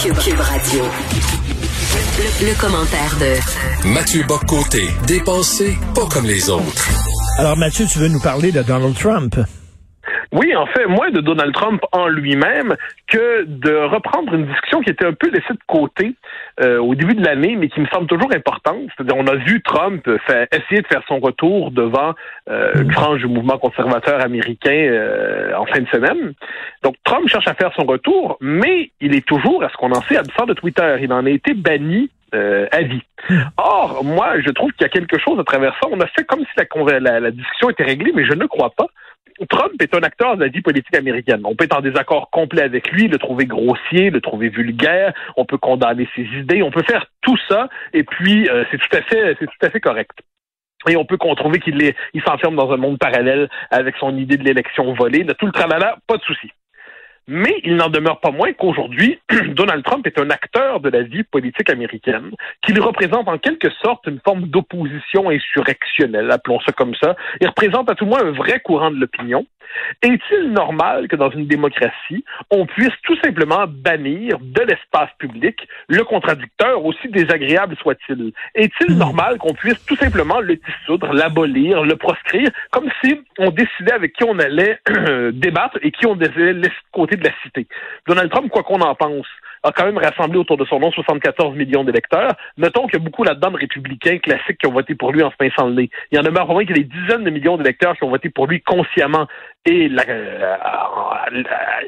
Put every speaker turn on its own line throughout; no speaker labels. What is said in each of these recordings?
Cube, Radio. Le, commentaire de
Mathieu Boccoté, dépensé pas comme les autres.
Alors Mathieu, tu veux nous parler de Donald Trump?
Oui, en fait, moins de Donald Trump en lui-même que de reprendre une discussion qui était un peu laissée de côté euh, au début de l'année, mais qui me semble toujours importante. C'est-à-dire, on a vu Trump faire, essayer de faire son retour devant euh, une frange du mouvement conservateur américain euh, en fin de semaine. Donc, Trump cherche à faire son retour, mais il est toujours, à ce qu'on en sait, absent de Twitter. Il en a été banni euh, à vie. Or, moi, je trouve qu'il y a quelque chose à travers ça. On a fait comme si la, la, la discussion était réglée, mais je ne crois pas. Trump est un acteur de la vie politique américaine. On peut être en désaccord complet avec lui, le trouver grossier, le trouver vulgaire, on peut condamner ses idées, on peut faire tout ça, et puis euh, c'est tout à fait, c'est tout à fait correct. Et on peut trouver qu'il s'enferme dans un monde parallèle avec son idée de l'élection volée, tout le tralala, pas de souci. Mais il n'en demeure pas moins qu'aujourd'hui, Donald Trump est un acteur de la vie politique américaine, qu'il représente en quelque sorte une forme d'opposition insurrectionnelle, appelons ça comme ça. Il représente à tout le moins un vrai courant de l'opinion. Est-il normal que dans une démocratie, on puisse tout simplement bannir de l'espace public le contradicteur, aussi désagréable soit-il? Est-il hmm. normal qu'on puisse tout simplement le dissoudre, l'abolir, le proscrire, comme si on décidait avec qui on allait débattre et qui on devait laisser de côté de la cité? Donald Trump, quoi qu'on en pense, a quand même rassemblé autour de son nom 74 millions d'électeurs. Notons qu'il y a beaucoup là-dedans de républicains classiques qui ont voté pour lui en se pinçant le nez. Il y en a moins qu'il y a des dizaines de millions d'électeurs qui ont voté pour lui consciemment et euh,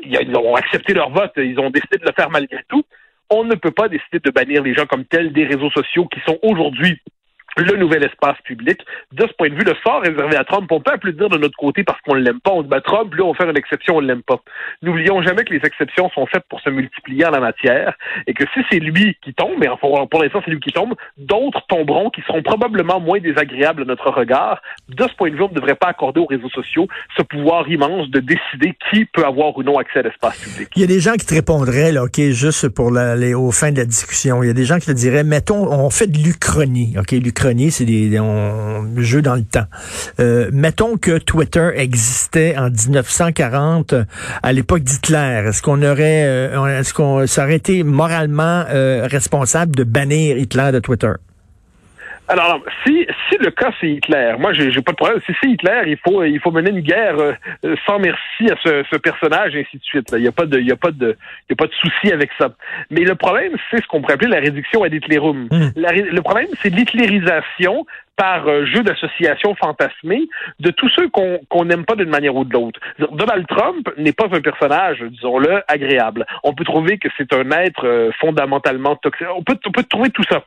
ils ont accepté leur vote. Ils ont décidé de le faire malgré tout. On ne peut pas décider de bannir les gens comme tels des réseaux sociaux qui sont aujourd'hui le nouvel espace public. De ce point de vue, le sort réservé à Trump, on peut applaudir de notre côté parce qu'on ne l'aime pas. On dit, Trump, lui, on faire une exception, on ne l'aime pas. N'oublions jamais que les exceptions sont faites pour se multiplier en la matière et que si c'est lui qui tombe, et pour l'instant, c'est lui qui tombe, d'autres tomberont qui seront probablement moins désagréables à notre regard. De ce point de vue, on ne devrait pas accorder aux réseaux sociaux ce pouvoir immense de décider qui peut avoir ou non accès à l'espace public.
Il y a des gens qui te répondraient, là, OK, juste pour aller au fin de la discussion, il y a des gens qui te diraient, mettons, on fait de l'Uchronie, OK, c'est des jeux dans le temps. Euh, mettons que Twitter existait en 1940 euh, à l'époque d'Hitler. Est-ce qu'on aurait, euh, est-ce qu'on ça aurait été moralement responsable de bannir Hitler de Twitter?
Alors, si, si le cas c'est Hitler, moi j'ai pas de problème. Si c'est Hitler, il faut il faut mener une guerre sans merci à ce, ce personnage et ainsi de suite. Il n'y a pas de il y a pas de il y a pas de souci avec ça. Mais le problème c'est ce qu'on pourrait appeler la réduction à l'Hitlerum. Hmm. Le problème c'est l'hitlérisation par jeu d'association fantasmé de tous ceux qu'on n'aime pas d'une manière ou de l'autre. Donald Trump n'est pas un personnage, disons-le, agréable. On peut trouver que c'est un être fondamentalement toxique. On peut, on peut trouver tout ça.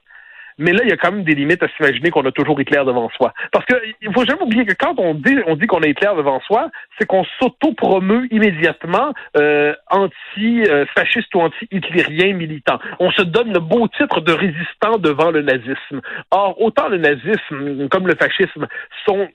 Mais là, il y a quand même des limites à s'imaginer qu'on a toujours Hitler devant soi. Parce que il faut jamais oublier que quand on dit on dit qu'on a Hitler devant soi, c'est qu'on s'auto-promeut immédiatement euh, anti-fasciste ou anti-hitlérien militant. On se donne le beau titre de résistant devant le nazisme. Or, autant le nazisme comme le fascisme sont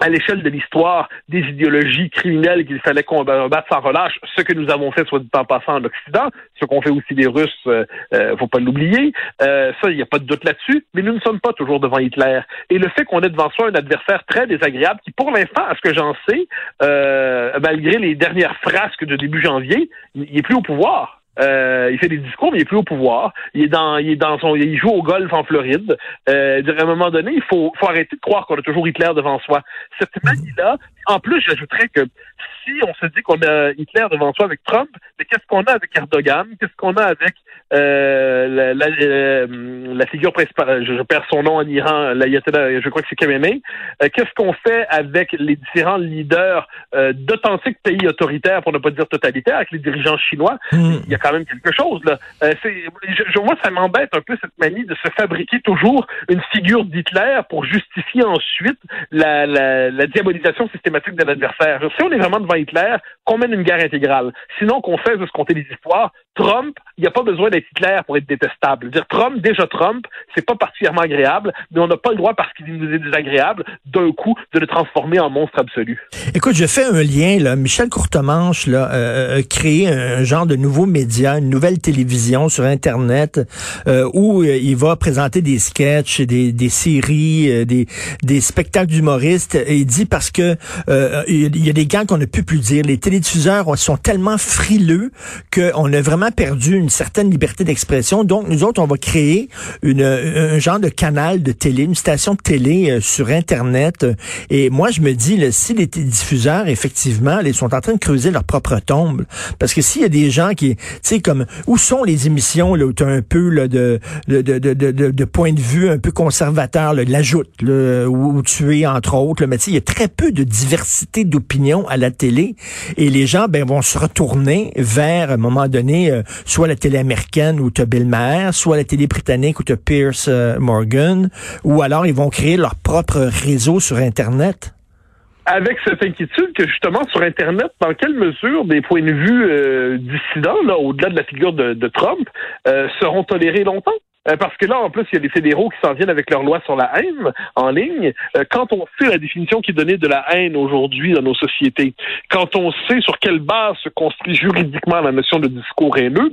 à l'échelle de l'histoire des idéologies criminelles qu'il fallait combattre sans relâche, ce que nous avons fait, soit du temps passant en Occident, ce qu'ont fait aussi les Russes, euh, euh faut pas l'oublier, euh, ça, il n'y a pas de doute là-dessus, mais nous ne sommes pas toujours devant Hitler. Et le fait qu'on ait devant soi un adversaire très désagréable, qui pour l'instant, à ce que j'en sais, euh, malgré les dernières frasques de début janvier, il est plus au pouvoir. Euh, il fait des discours, mais il est plus au pouvoir. Il est dans, il est dans son, il joue au golf en Floride. Euh, à un moment donné, il faut, faut arrêter de croire qu'on a toujours Hitler devant soi. Cette manie-là, en plus, j'ajouterais que si on se dit qu'on a Hitler devant soi avec Trump, mais qu'est-ce qu'on a avec Erdogan? Qu'est-ce qu'on a avec euh, la, euh, la, figure principale? Je, perds son nom en Iran, je crois que c'est Khamenei. Euh, qu'est-ce qu'on fait avec les différents leaders d'authentiques pays autoritaires, pour ne pas dire totalitaires, avec les dirigeants chinois? Hmm. Il y a quand même quelque chose là. je, moi, ça m'embête un peu cette manie de se fabriquer toujours une figure d'Hitler pour justifier ensuite la, la, la diabolisation systématique de l'adversaire. Si on est vraiment devant Hitler, qu'on mène une guerre intégrale. Sinon, qu'on fasse de se compter les histoires. Trump, il n'y a pas besoin d'être Hitler pour être détestable. Dire Trump, déjà Trump, c'est pas particulièrement agréable, mais on n'a pas le droit, parce qu'il nous est désagréable, d'un coup, de le transformer en monstre absolu.
Écoute, je fais un lien, là. Michel Courtemanche, là, euh, a créé un genre de nouveau média, une nouvelle télévision sur Internet, euh, où euh, il va présenter des sketchs, des, séries, des, des spectacles d'humoristes. Et il dit parce que il y a des gants qu'on ne peut plus dire. Les télédiffuseurs sont tellement frileux qu'on a vraiment perdu une certaine liberté d'expression. Donc, nous autres, on va créer une, un genre de canal de télé, une station de télé euh, sur Internet. Et moi, je me dis, là, si les diffuseurs, effectivement, ils sont en train de creuser leur propre tombe, parce que s'il y a des gens qui, tu sais, comme, où sont les émissions là, où tu as un peu là, de, de, de, de, de, point de vue un peu conservateur, là, l'ajoute, où, où tu es, entre autres, là, mais tu sais, il y a très peu de diversité d'opinion à la télé. Et les gens, ben, vont se retourner vers, à un moment donné, euh, soit la télé américaine où tu Bill Maher, soit la télé britannique où tu as Pierce euh, Morgan, ou alors ils vont créer leur propre réseau sur Internet
avec cette inquiétude que justement sur Internet, dans quelle mesure des points de vue euh, dissidents, là, au-delà de la figure de, Trump, seront tolérés longtemps? Parce que là, en plus, il y a des fédéraux qui s'en viennent avec leur loi sur la haine en ligne. quand on sait la définition qui est donnée de la haine aujourd'hui dans nos sociétés, quand on sait sur quelle base se construit juridiquement la notion de discours haineux,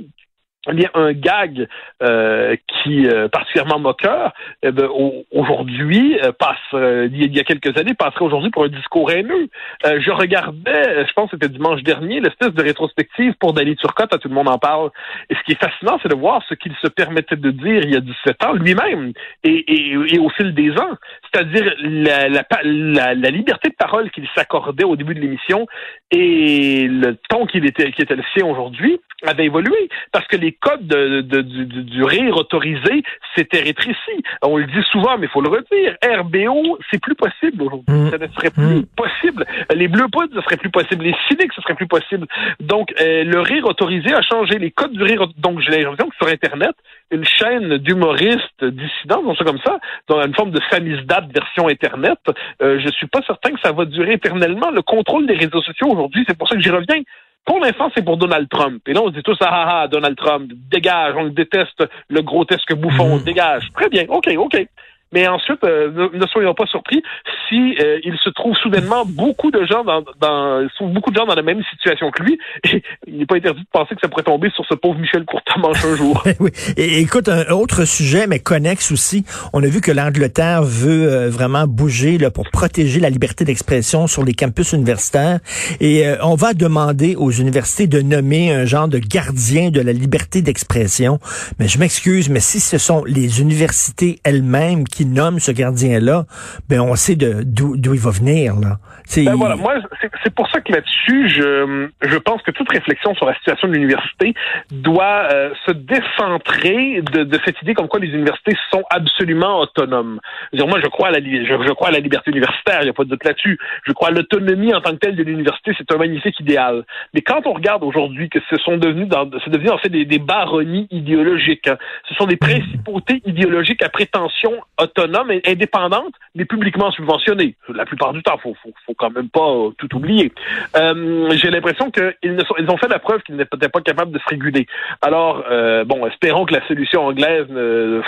eh bien, un gag euh, qui euh, particulièrement moqueur, eh ben, aujourd'hui euh, passe, euh, il y a quelques années, passerait aujourd'hui pour un discours haineux. je regardais, je pense que c'était dimanche dernier, l'espèce de rétrospective pour Danny Turcotte, à tout le monde en parle. Et ce qui est fascinant, c'est de voir ce qu'il se permettait de dire il y a 17 ans lui-même et, et, et, au fil des ans. C'est-à-dire la, la, la, la, liberté de parole qu'il s'accordait au début de l'émission et le ton qu'il était, qui était le sien aujourd'hui avait évolué parce que les codes de, du, du, rire autorisé s'étaient rétrécis. On le dit souvent, mais il faut le redire. RBO, c'est plus possible aujourd'hui. Mm. Ça ne serait plus mm. possible. Les bleus poudres, ce serait plus possible. Les cyniques, ce serait plus possible. Donc, euh, le rire autorisé a changé. Les codes du rire. Donc, j'ai l'impression que sur Internet, une chaîne d'humoristes dissidents, on ça comme ça, dans une forme de samizdat version Internet, euh, je suis pas certain que ça va durer éternellement. Le contrôle des réseaux sociaux aujourd'hui, c'est pour ça que j'y reviens. Pour l'instant, c'est pour Donald Trump. Et là, on se dit tous, ah, ah, ah Donald Trump, dégage, on déteste le grotesque bouffon, mm. dégage. Très bien, OK, OK. Mais ensuite, euh, ne, soyons pas surpris si euh, il se trouve soudainement beaucoup de gens dans, dans beaucoup de gens dans la même situation que lui. Et il n'est pas interdit de penser que ça pourrait tomber sur ce pauvre Michel Courtemanche un jour.
oui. Et, écoute, un autre sujet, mais connexe aussi. On a vu que l'Angleterre veut euh, vraiment bouger là, pour protéger la liberté d'expression sur les campus universitaires. Et on va demander aux universités de nommer un genre de gardien de la liberté d'expression. Mais je m'excuse, mais si ce sont les universités elles-mêmes qui nomme ce gardien-là, ben on sait d'où il va venir. Là.
Ben voilà, moi, c'est pour ça que là-dessus, je, je pense que toute réflexion sur la situation de l'université doit euh, se décentrer de, de, cette idée comme quoi les universités sont absolument autonomes. -dire, moi, je crois à la, je, je, crois à la liberté universitaire, il n'y a pas de doute là-dessus. Je crois à l'autonomie en tant que telle de l'université, c'est un magnifique idéal. Mais quand on regarde aujourd'hui que ce sont devenus, c'est devenu en fait des, des baronnies idéologiques, hein. ce sont des principautés idéologiques à prétention autonome et indépendante, mais publiquement subventionnée. La plupart du temps, faut, faut, faut quand même pas euh, tout oublier. Euh, J'ai l'impression qu'ils ils ont fait la preuve qu'ils n'étaient pas capables de se réguler. Alors, euh, bon, espérons que la solution anglaise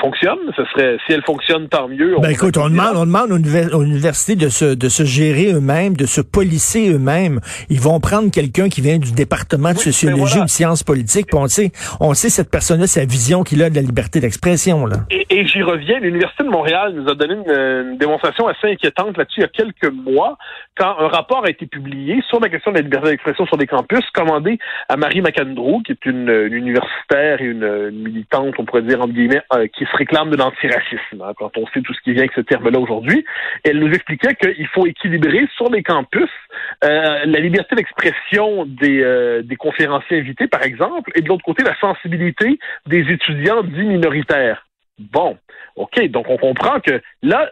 fonctionne. Ce serait, si elle fonctionne, tant mieux.
Ben écoute, on demande, on demande aux, universités de se, de se gérer eux-mêmes, de se polisser eux-mêmes. Ils vont prendre quelqu'un qui vient du département de sociologie ou de sciences politiques, on sait, on sait cette personne-là, sa vision qu'il a de la liberté d'expression.
Et j'y reviens, l'Université de Montréal nous a donné une, démonstration assez inquiétante là-dessus il y a quelques mois, quand un rapport a été publié sur la question de la liberté d'expression sur des campus, commandé à Marie McAndrew, qui est une, universitaire et une, militante, on pourrait dire, entre guillemets, euh, qui se réclame de l'antiracisme, hein, quand on sait tout ce qui vient avec ce terme-là aujourd'hui. Elle nous expliquait qu'il faut équilibrer sur les campus euh, la liberté d'expression des, euh, des conférenciers invités, par exemple, et de l'autre côté, la sensibilité des étudiants dits minoritaires. Bon, OK, donc on comprend que là,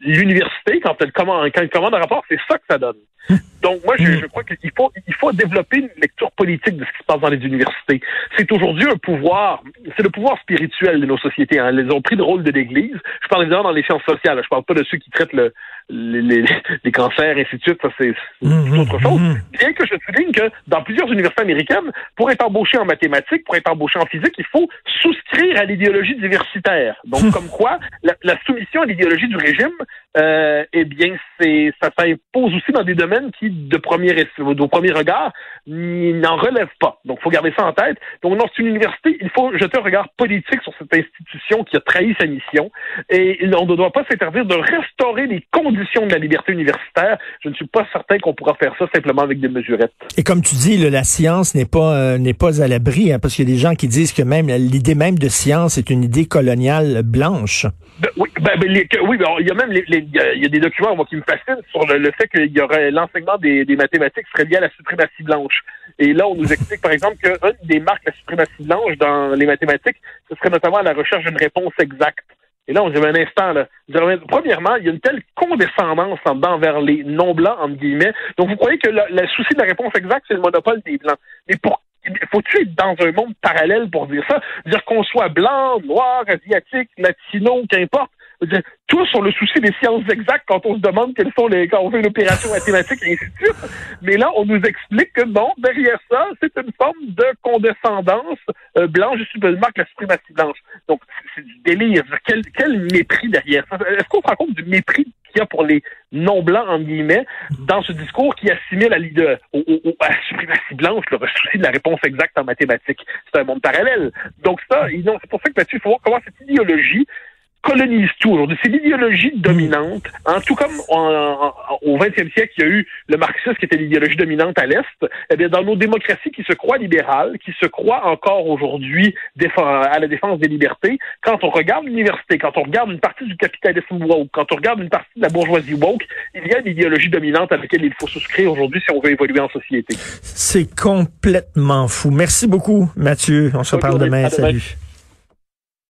l'université, quand elle commande, quand elle commande un rapport, c'est ça que ça donne. Donc moi, je, je crois qu'il faut, il faut développer une lecture politique de ce qui se passe dans les universités. C'est aujourd'hui un pouvoir, c'est le pouvoir spirituel de nos sociétés. Hein. Elles ont pris le rôle de l'Église. Je parle évidemment dans les sciences sociales. Je parle pas de ceux qui traitent le, les, les, cancers, et ainsi de suite, ça c'est mmh, autre chose. Mmh, mmh. Bien que je souligne que dans plusieurs universités américaines, pour être embauché en mathématiques, pour être embauché en physique, il faut souscrire à l'idéologie diversitaire. Donc, comme quoi, la, la soumission à l'idéologie du régime, euh, eh bien, c'est ça s'impose aussi dans des domaines qui, de premier, de premier regard, n'en relèvent pas. Donc, il faut garder ça en tête. Donc, dans une université, il faut jeter un regard politique sur cette institution qui a trahi sa mission. Et on ne doit pas s'interdire de restaurer les conditions conditions de la liberté universitaire, je ne suis pas certain qu'on pourra faire ça simplement avec des mesurettes.
Et comme tu dis, la science n'est pas euh, n'est pas à l'abri, hein, parce qu'il y a des gens qui disent que même l'idée même de science est une idée coloniale blanche.
Ben, oui, ben, ben oui il y a même les, il y a des documents moi, qui me fascinent sur le, fait qu'il y aurait l'enseignement des, des, mathématiques serait lié à la suprématie blanche. Et là, on nous explique par exemple qu'une des marques de la suprématie blanche dans les mathématiques, ce serait notamment la recherche d'une réponse exacte. Et là, on dit un instant, là. Premièrement, il y a une telle condescendance envers les non-blancs, entre guillemets. Donc, vous croyez que le, souci de la réponse exacte, c'est le monopole des blancs. Mais pour faut-tu être dans un monde parallèle pour dire ça? Dire qu'on soit blanc, noir, asiatique, latino, qu'importe. Tous ont le souci des sciences exactes quand on se demande quelles sont les, quand on fait une opération mathématique et ainsi de suite. Mais là, on nous explique que non, derrière ça, c'est une forme de condescendance euh, blanche, je suis marque la suprématie blanche. Donc, c'est du délire. Quel, quel mépris derrière ça? Est-ce qu'on se rend compte du mépris qu'il y a pour les non-blancs, en guillemets, dans ce discours qui assimile à, l'idée, au, à la suprématie blanche le souci de la réponse exacte en mathématiques? C'est un monde parallèle. Donc ça, c'est pour ça que là-dessus, il faut voir comment cette idéologie colonise tout aujourd'hui. C'est l'idéologie dominante. En tout comme au 20e siècle, il y a eu le marxisme qui était l'idéologie dominante à l'Est. Eh bien, dans nos démocraties qui se croient libérales, qui se croient encore aujourd'hui à la défense des libertés, quand on regarde l'université, quand on regarde une partie du capitalisme woke, quand on regarde une partie de la bourgeoisie woke, il y a une idéologie dominante à laquelle il faut souscrire aujourd'hui si on veut évoluer en société.
C'est complètement fou. Merci beaucoup, Mathieu. On se parle demain. Salut.